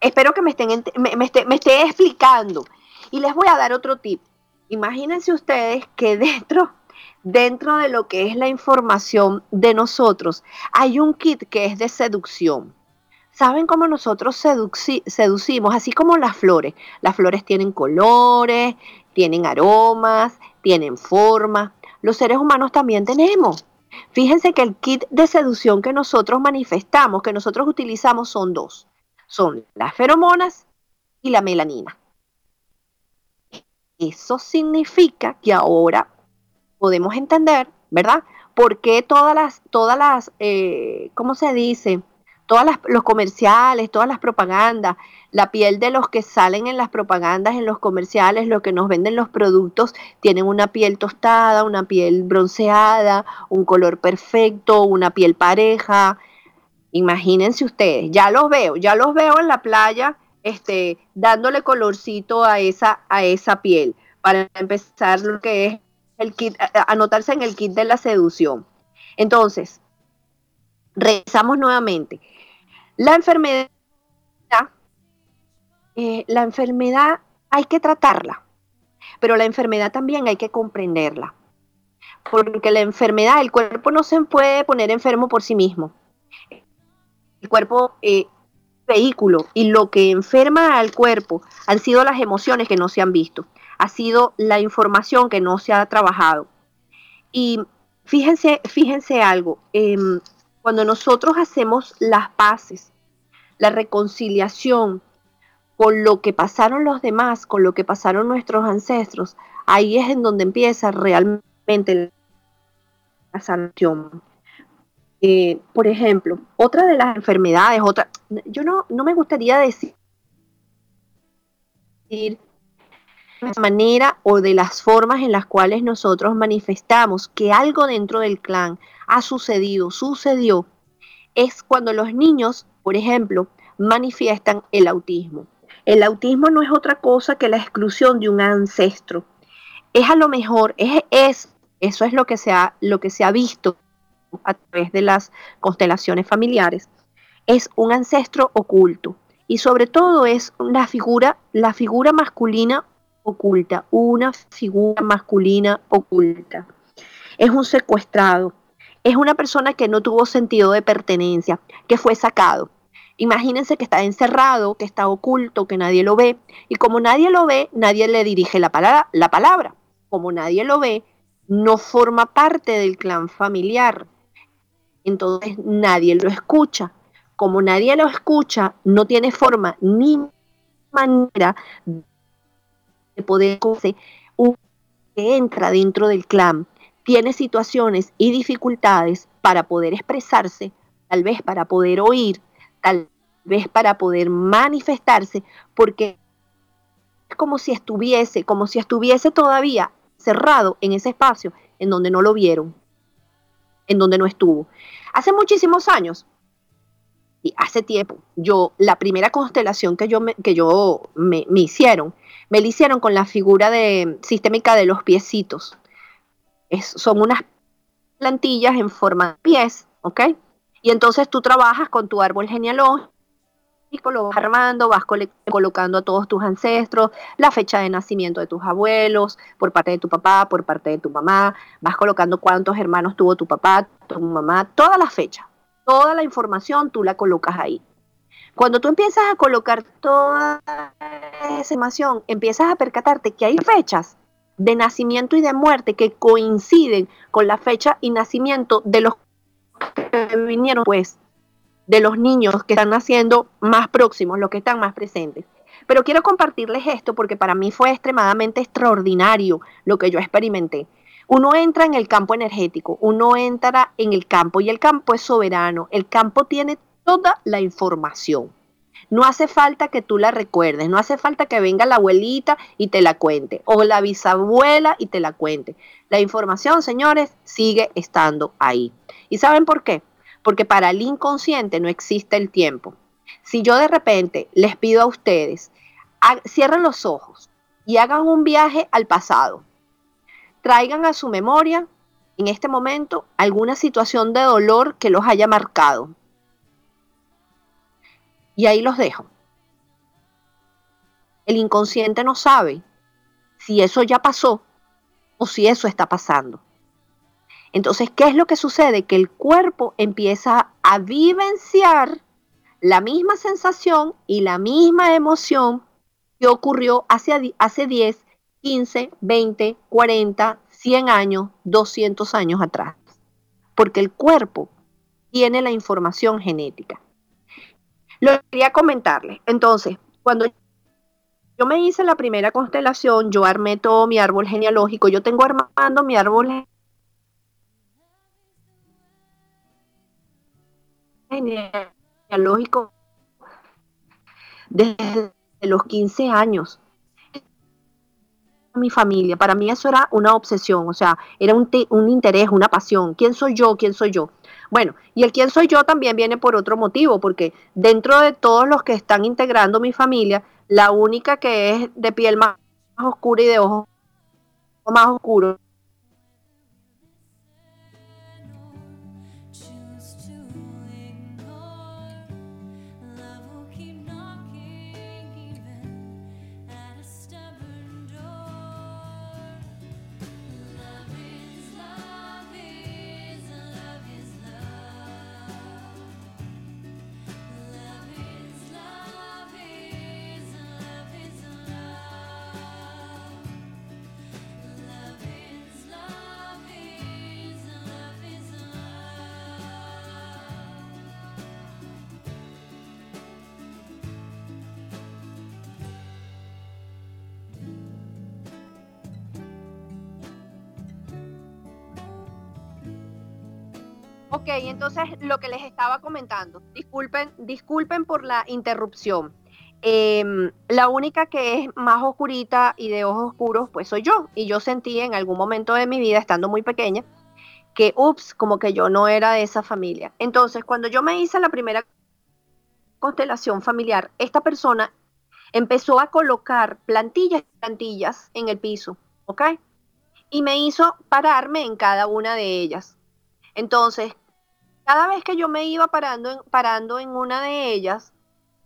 Espero que me, estén, me, esté, me esté explicando. Y les voy a dar otro tip. Imagínense ustedes que <laughs> dentro, dentro de lo que es la información de nosotros, hay un kit que es de seducción. ¿Saben cómo nosotros seducimos? Así como las flores. Las flores tienen colores, tienen aromas, tienen forma. Los seres humanos también tenemos. Fíjense que el kit de seducción que nosotros manifestamos, que nosotros utilizamos, son dos. Son las feromonas y la melanina. Eso significa que ahora podemos entender, ¿verdad? ¿Por qué todas las, todas las, eh, ¿cómo se dice? Todos los comerciales, todas las propagandas, la piel de los que salen en las propagandas, en los comerciales, lo que nos venden los productos, tienen una piel tostada, una piel bronceada, un color perfecto, una piel pareja. Imagínense ustedes, ya los veo, ya los veo en la playa, este, dándole colorcito a esa, a esa piel, para empezar lo que es el kit, anotarse en el kit de la seducción. Entonces, regresamos nuevamente. La enfermedad eh, la enfermedad hay que tratarla, pero la enfermedad también hay que comprenderla. Porque la enfermedad, el cuerpo no se puede poner enfermo por sí mismo. El cuerpo eh, vehículo y lo que enferma al cuerpo han sido las emociones que no se han visto, ha sido la información que no se ha trabajado. Y fíjense, fíjense algo, em, cuando nosotros hacemos las paces, la reconciliación con lo que pasaron los demás, con lo que pasaron nuestros ancestros, ahí es en donde empieza realmente la sanación. Eh, por ejemplo, otra de las enfermedades, otra, yo no, no me gustaría decir de la manera o de las formas en las cuales nosotros manifestamos que algo dentro del clan ha sucedido, sucedió, es cuando los niños, por ejemplo, manifiestan el autismo. El autismo no es otra cosa que la exclusión de un ancestro. Es a lo mejor, es, es eso es lo que, se ha, lo que se ha visto a través de las constelaciones familiares. Es un ancestro oculto y sobre todo es una figura, la figura masculina oculta, una figura masculina oculta. Es un secuestrado, es una persona que no tuvo sentido de pertenencia, que fue sacado, Imagínense que está encerrado, que está oculto, que nadie lo ve. Y como nadie lo ve, nadie le dirige la palabra. La palabra. Como nadie lo ve, no forma parte del clan familiar. Entonces nadie lo escucha. Como nadie lo escucha, no tiene forma ni manera de poder que entra dentro del clan. Tiene situaciones y dificultades para poder expresarse, tal vez para poder oír, tal vez para poder manifestarse, porque es como si estuviese, como si estuviese todavía cerrado en ese espacio en donde no lo vieron, en donde no estuvo. Hace muchísimos años, y hace tiempo, yo, la primera constelación que yo me, que yo me, hicieron, me la hicieron con la figura de, sistémica de los piecitos. Son unas plantillas en forma de pies, ¿ok? Y entonces tú trabajas con tu árbol genealógico, lo vas armando, vas colocando a todos tus ancestros, la fecha de nacimiento de tus abuelos, por parte de tu papá, por parte de tu mamá, vas colocando cuántos hermanos tuvo tu papá, tu mamá, toda la fecha, toda la información tú la colocas ahí. Cuando tú empiezas a colocar toda esa información, empiezas a percatarte que hay fechas de nacimiento y de muerte que coinciden con la fecha y nacimiento de los que vinieron pues de los niños que están naciendo más próximos, los que están más presentes. Pero quiero compartirles esto porque para mí fue extremadamente extraordinario lo que yo experimenté. Uno entra en el campo energético, uno entra en el campo y el campo es soberano. El campo tiene toda la información. No hace falta que tú la recuerdes, no hace falta que venga la abuelita y te la cuente, o la bisabuela y te la cuente. La información, señores, sigue estando ahí. ¿Y saben por qué? Porque para el inconsciente no existe el tiempo. Si yo de repente les pido a ustedes, cierren los ojos y hagan un viaje al pasado, traigan a su memoria en este momento alguna situación de dolor que los haya marcado, y ahí los dejo. El inconsciente no sabe si eso ya pasó o si eso está pasando. Entonces, ¿qué es lo que sucede? Que el cuerpo empieza a vivenciar la misma sensación y la misma emoción que ocurrió hace, hace 10, 15, 20, 40, 100 años, 200 años atrás. Porque el cuerpo tiene la información genética. Lo quería comentarles. Entonces, cuando yo me hice la primera constelación, yo armé todo mi árbol genealógico. Yo tengo armando mi árbol genealógico desde los 15 años. Mi familia, para mí eso era una obsesión, o sea, era un, un interés, una pasión. ¿Quién soy yo? ¿Quién soy yo? Bueno, y el quién soy yo también viene por otro motivo, porque dentro de todos los que están integrando mi familia, la única que es de piel más, oscura y de ojos más oscuros Ok, entonces lo que les estaba comentando, disculpen, disculpen por la interrupción. Em, la única que es más oscurita y de ojos oscuros, pues soy yo. Y yo sentí en algún momento de mi vida, estando muy pequeña, que, ups, como que yo no era de esa familia. Entonces, cuando yo me hice la primera constelación familiar, esta persona empezó a colocar plantillas plantillas en el piso, ¿ok? Y me hizo pararme en cada una de ellas. Entonces, cada vez que yo me iba parando en, parando en una de ellas,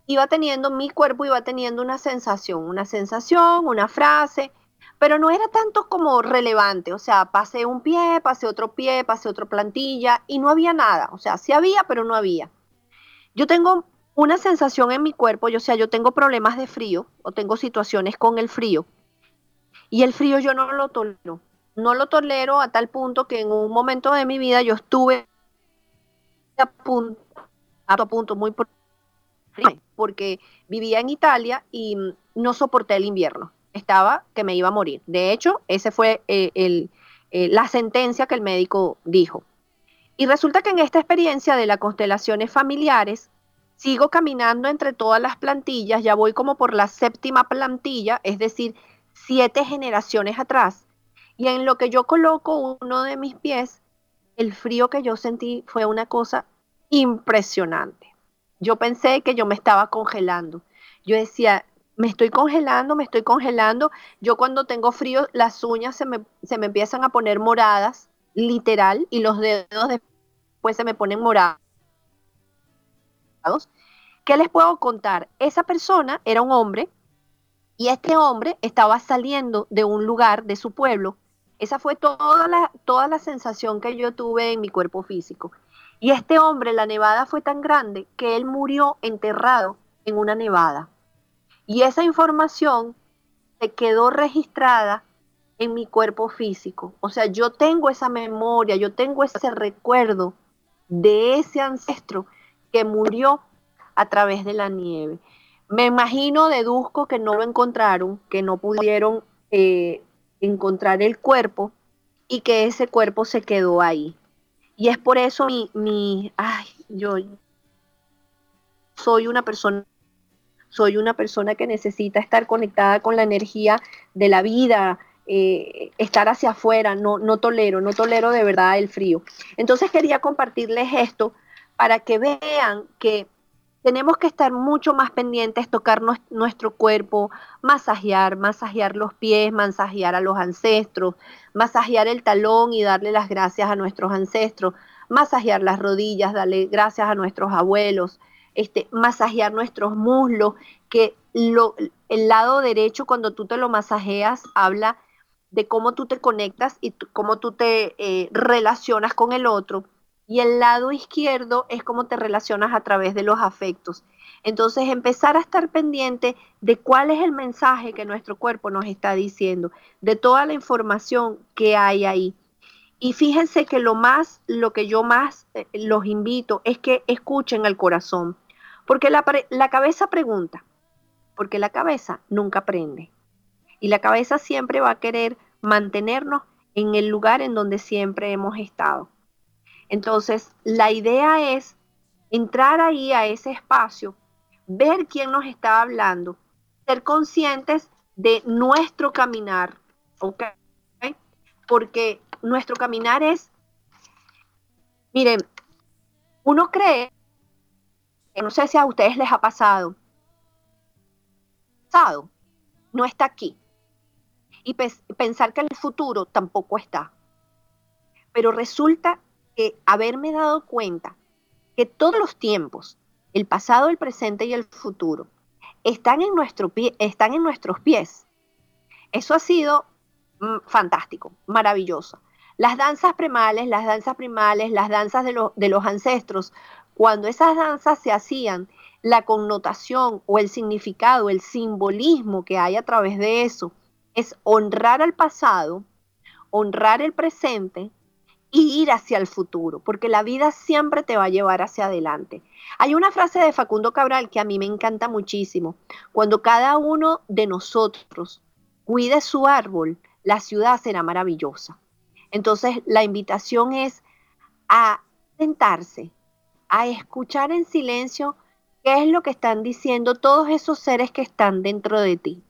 iba teniendo, mi cuerpo iba teniendo una sensación, una sensación, una frase, pero no era tanto como relevante, o sea, pasé un pie, pasé otro pie, pasé otra plantilla y no había nada, o sea, sí había, pero no había. Yo tengo una sensación en mi cuerpo, yo, o sea, yo tengo problemas de frío o tengo situaciones con el frío y el frío yo no lo tolero, no lo tolero a tal punto que en un momento de mi vida yo estuve a punto, a punto muy porque vivía en Italia y no soporté el invierno. Estaba que me iba a morir. De hecho, ese fue eh, el, eh, la sentencia que el médico dijo. Y resulta que en esta experiencia de las constelaciones familiares, sigo caminando entre todas las plantillas, ya voy como por la séptima plantilla, es decir, siete generaciones atrás. Y en lo que yo coloco uno de mis pies, el frío que yo sentí fue una cosa impresionante. Yo pensé que yo me estaba congelando. Yo decía, me estoy congelando, me estoy congelando. Yo cuando tengo frío, las uñas se me, se me empiezan a poner moradas, literal, y los dedos después se me ponen morados. ¿Qué les puedo contar? Esa persona era un hombre y este hombre estaba saliendo de un lugar de su pueblo. Esa fue toda la, toda la sensación que yo tuve en mi cuerpo físico. Y este hombre, la nevada fue tan grande que él murió enterrado en una nevada. Y esa información se quedó registrada en mi cuerpo físico. O sea, yo tengo esa memoria, yo tengo ese recuerdo de ese ancestro que murió a través de la nieve. Me imagino, deduzco que no lo encontraron, que no pudieron eh, encontrar el cuerpo y que ese cuerpo se quedó ahí. Y es por eso mi, mi ay, yo soy una persona soy una persona que necesita estar conectada con la energía de la vida, eh, estar hacia afuera, no, no tolero, no tolero de verdad el frío. Entonces quería compartirles esto para que vean que tenemos que estar mucho más pendientes, tocar nuestro cuerpo, masajear, masajear los pies, masajear a los ancestros, masajear el talón y darle las gracias a nuestros ancestros, masajear las rodillas, darle gracias a nuestros abuelos, este, masajear nuestros muslos, que lo, el lado derecho cuando tú te lo masajeas habla de cómo tú te conectas y cómo tú te eh, relacionas con el otro. Y el lado izquierdo es cómo te relacionas a través de los afectos. Entonces, empezar a estar pendiente de cuál es el mensaje que nuestro cuerpo nos está diciendo, de toda la información que hay ahí. Y fíjense que lo más, lo que yo más eh, los invito es que escuchen al corazón. Porque la, la cabeza pregunta, porque la cabeza nunca aprende. Y la cabeza siempre va a querer mantenernos en el lugar en donde siempre hemos estado. Entonces, la idea es entrar ahí a ese espacio, ver quién nos está hablando, ser conscientes de nuestro caminar, ¿ok? Porque nuestro caminar es, miren, uno cree no sé si a ustedes les ha pasado, pasado no está aquí. Y pensar que el futuro tampoco está. Pero resulta que haberme dado cuenta que todos los tiempos, el pasado, el presente y el futuro, están en, nuestro pie, están en nuestros pies. Eso ha sido mm, fantástico, maravilloso. Las danzas primales, las danzas primales, las danzas de, de los ancestros cuando esas danzas se hacían, la connotación o el significado, el simbolismo que hay a través de eso es honrar al pasado, honrar el presente y ir hacia el futuro, porque la vida siempre te va a llevar hacia adelante. Hay una frase de Facundo Cabral que a mí me encanta muchísimo. Cuando cada uno de nosotros cuide su árbol, la ciudad será maravillosa. Entonces, la invitación es a sentarse, a escuchar en silencio qué es lo que están diciendo todos esos seres que están dentro de ti.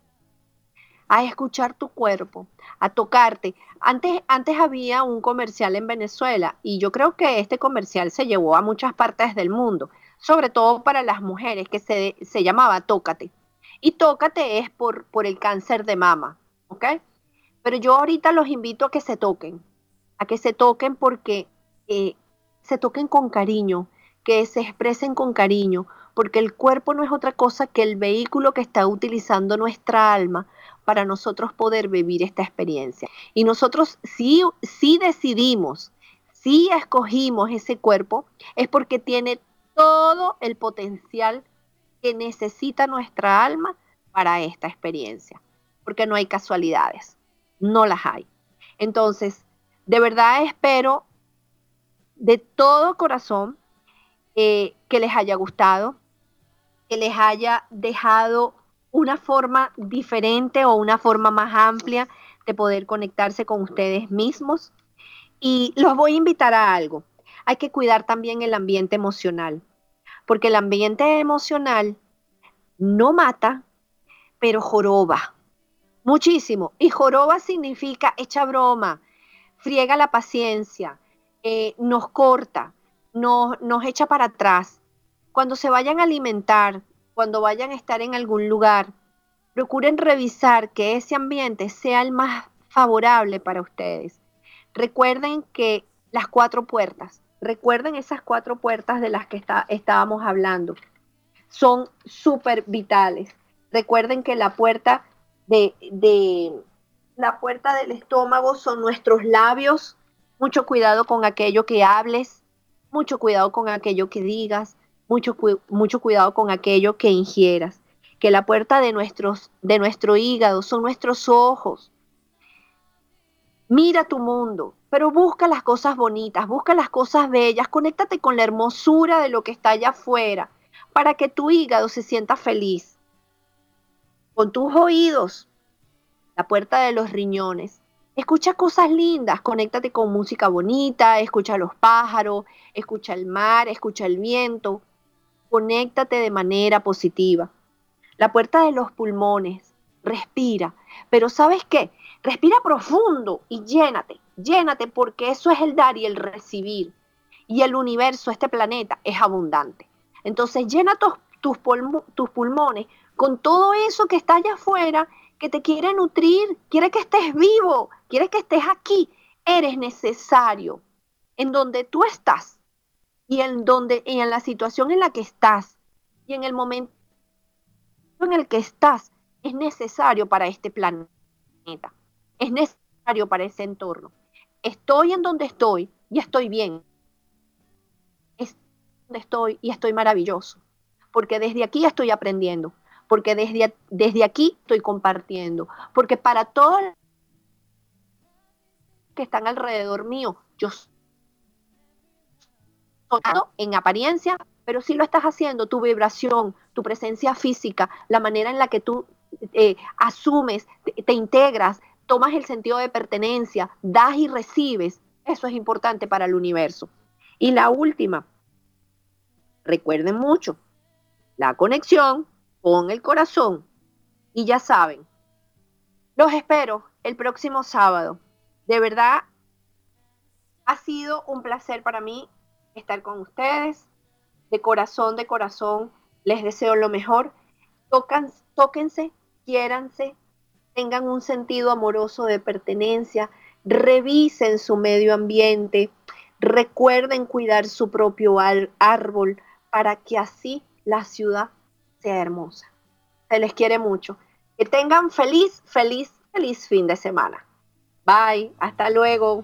A escuchar tu cuerpo, a tocarte. Antes, antes había un comercial en Venezuela y yo creo que este comercial se llevó a muchas partes del mundo, sobre todo para las mujeres, que se, se llamaba Tócate. Y Tócate es por, por el cáncer de mama, ¿ok? Pero yo ahorita los invito a que se toquen, a que se toquen porque eh, se toquen con cariño, que se expresen con cariño, porque el cuerpo no es otra cosa que el vehículo que está utilizando nuestra alma para nosotros poder vivir esta experiencia. Y nosotros sí, sí decidimos, sí escogimos ese cuerpo, es porque tiene todo el potencial que necesita nuestra alma para esta experiencia, porque no hay casualidades, no las hay. Entonces, de verdad espero de todo corazón eh, que les haya gustado, que les haya dejado una forma diferente o una forma más amplia de poder conectarse con ustedes mismos. Y los voy a invitar a algo. Hay que cuidar también el ambiente emocional, porque el ambiente emocional no mata, pero joroba muchísimo. Y joroba significa echa broma, friega la paciencia, eh, nos corta nos, nos echa para atrás. Cuando se vayan a alimentar, cuando vayan a estar en algún lugar, Procuren revisar que ese ambiente sea el más favorable para ustedes. Recuerden que las cuatro puertas, recuerden esas cuatro puertas de las que estábamos hablando, son súper vitales. Recuerden que la puerta de, de, la puerta del estómago son nuestros labios. Mucho cuidado con aquello que hables, mucho cuidado con aquello que digas, mucho, mucho cuidado con aquello que ingieras. Que la puerta de, nuestros, de nuestro hígado son nuestros ojos. Mira tu mundo, pero busca las cosas bonitas, busca las cosas bellas, conéctate con la hermosura de lo que está allá afuera, para que tu hígado se sienta feliz. Con tus oídos, la puerta de los riñones. Escucha cosas lindas, conéctate con música bonita, escucha los pájaros, escucha el mar, escucha el viento. Conéctate de manera positiva. La puerta de los pulmones, respira. Pero ¿sabes qué? Respira profundo y llénate, llénate porque eso es el dar y el recibir. Y el universo, este planeta, es abundante. Entonces llena tus, pulmones con todo eso que está allá afuera que te quiere nutrir, quiere que estés vivo, quiere que estés aquí. Eres necesario en donde tú estás y en donde y en la situación en la que estás y en el momento en el que estás es necesario para este planeta. Es necesario para ese entorno. Estoy en donde estoy y estoy bien. Estoy donde estoy y estoy maravilloso. Porque desde aquí estoy aprendiendo porque desde, desde aquí estoy compartiendo, porque para todos que están alrededor mío, yo soy en apariencia, pero si lo estás haciendo, tu vibración, tu presencia física, la manera en la que tú eh, asumes, te integras, tomas el sentido de pertenencia, das y recibes, eso es importante para el universo. Y la última, recuerden mucho, la conexión con el corazón. Y ya saben, los espero el próximo sábado. De verdad, ha sido un placer para mí estar con ustedes. De corazón, de corazón, les deseo lo mejor. Tocan, tóquense, quiéranse, tengan un sentido amoroso de pertenencia, revisen su medio ambiente, recuerden cuidar su propio árbol para que así la ciudad hermosa. Se les quiere mucho. Que tengan feliz, feliz, feliz fin de semana. Bye, hasta luego.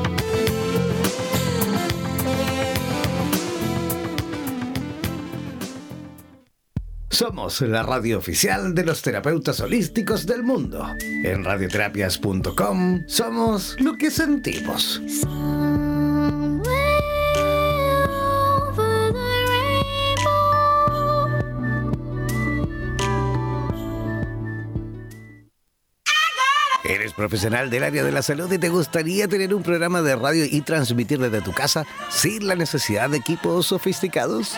Somos la radio oficial de los terapeutas holísticos del mundo. En radioterapias.com somos lo que sentimos. ¿Eres profesional del área de la salud y te gustaría tener un programa de radio y transmitir desde tu casa sin la necesidad de equipos sofisticados?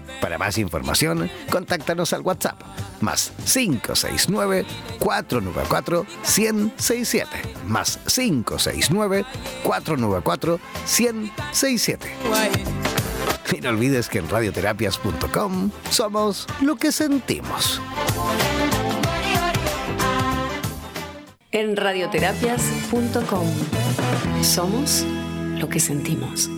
Para más información, contáctanos al WhatsApp más 569-494-1067 más 569-494-1067. Y no olvides que en radioterapias.com somos lo que sentimos. En radioterapias.com somos lo que sentimos.